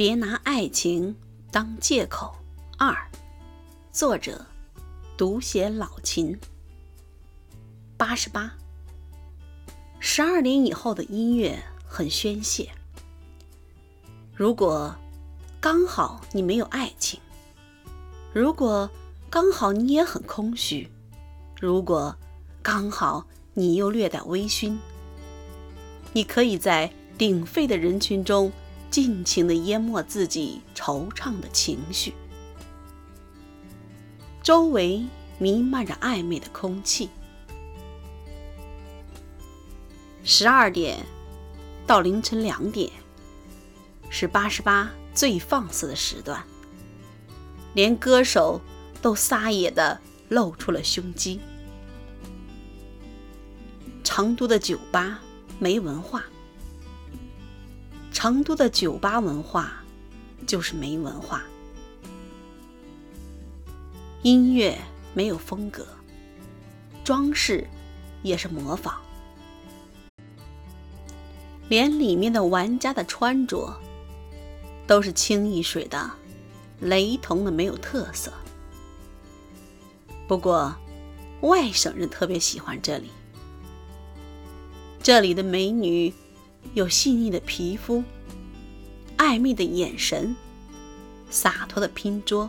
别拿爱情当借口。二，作者：读写老秦。八十八。十二点以后的音乐很宣泄。如果刚好你没有爱情，如果刚好你也很空虚，如果刚好你又略带微醺，你可以在鼎沸的人群中尽情的淹没自己惆怅的情绪。周围弥漫着暧昧的空气。十二点到凌晨两点是八十八最放肆的时段，连歌手都撒野的露出了胸肌。成都的酒吧没文化，成都的酒吧文化就是没文化。音乐没有风格，装饰也是模仿。连里面的玩家的穿着都是清一水的、雷同的，没有特色。不过，外省人特别喜欢这里。这里的美女有细腻的皮肤、暧昧的眼神、洒脱的拼桌、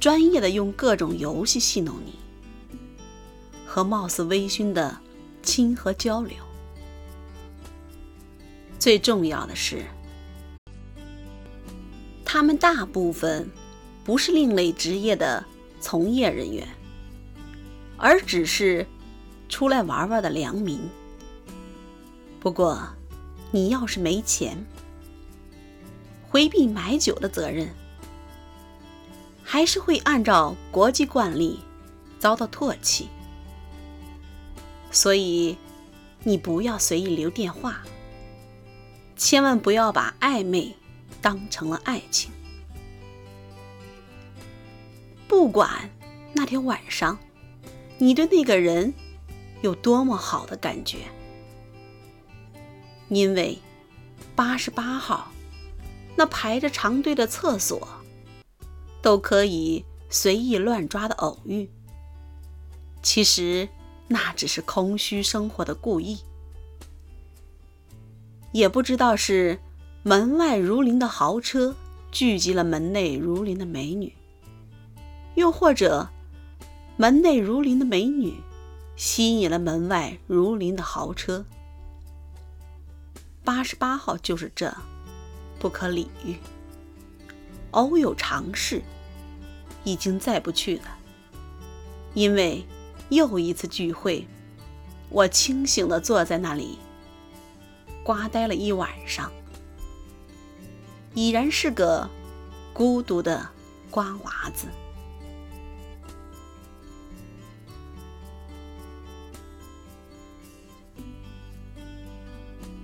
专业的用各种游戏戏弄你，和貌似微醺的亲和交流。最重要的是，他们大部分不是另类职业的从业人员，而只是出来玩玩的良民。不过，你要是没钱，回避买酒的责任，还是会按照国际惯例遭到唾弃。所以，你不要随意留电话。千万不要把暧昧当成了爱情。不管那天晚上你对那个人有多么好的感觉，因为八十八号那排着长队的厕所都可以随意乱抓的偶遇，其实那只是空虚生活的故意。也不知道是门外如林的豪车聚集了门内如林的美女，又或者门内如林的美女吸引了门外如林的豪车。八十八号就是这，不可理喻。偶有尝试，已经再不去了，因为又一次聚会，我清醒地坐在那里。瓜呆了一晚上，已然是个孤独的瓜娃子。